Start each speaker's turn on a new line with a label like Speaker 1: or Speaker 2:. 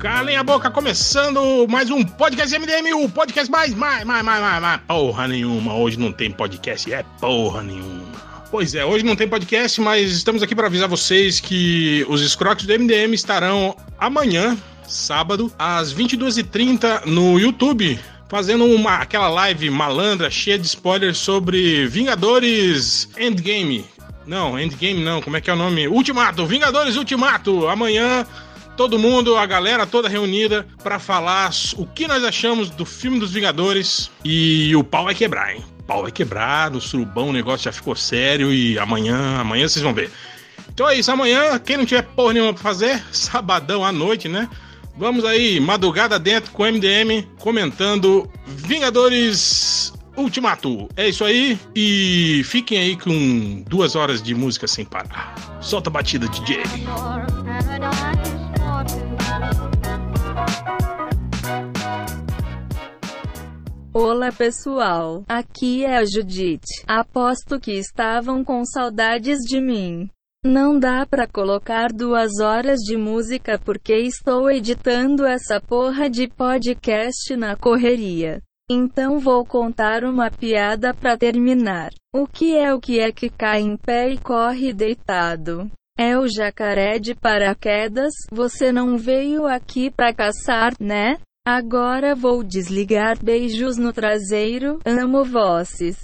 Speaker 1: Calem a boca, começando mais um podcast MDM, o podcast mais, mais, mais, mais, mais, mais. Porra nenhuma, hoje não tem podcast, é porra nenhuma. Pois é, hoje não tem podcast, mas estamos aqui para avisar vocês que os escroques do MDM estarão amanhã, sábado, às 22h30 no YouTube, fazendo uma, aquela live malandra, cheia de spoilers sobre Vingadores Endgame. Não, Endgame não, como é que é o nome? Ultimato, Vingadores Ultimato, amanhã todo mundo, a galera toda reunida para falar o que nós achamos do filme dos Vingadores e o pau vai quebrar, hein? O pau vai quebrar, no surubão o negócio já ficou sério e amanhã, amanhã vocês vão ver. Então é isso, amanhã, quem não tiver porra nenhuma pra fazer, sabadão à noite, né? Vamos aí, madrugada dentro com o MDM, comentando Vingadores Ultimato. É isso aí e fiquem aí com duas horas de música sem parar. Solta a batida, DJ.
Speaker 2: Olá pessoal, aqui é a Judite. Aposto que estavam com saudades de mim. Não dá pra colocar duas horas de música porque estou editando essa porra de podcast na correria. Então vou contar uma piada pra terminar. O que é o que é que cai em pé e corre deitado? É o jacaré de paraquedas. Você não veio aqui pra caçar, né? Agora vou desligar beijos no traseiro, amo vocês.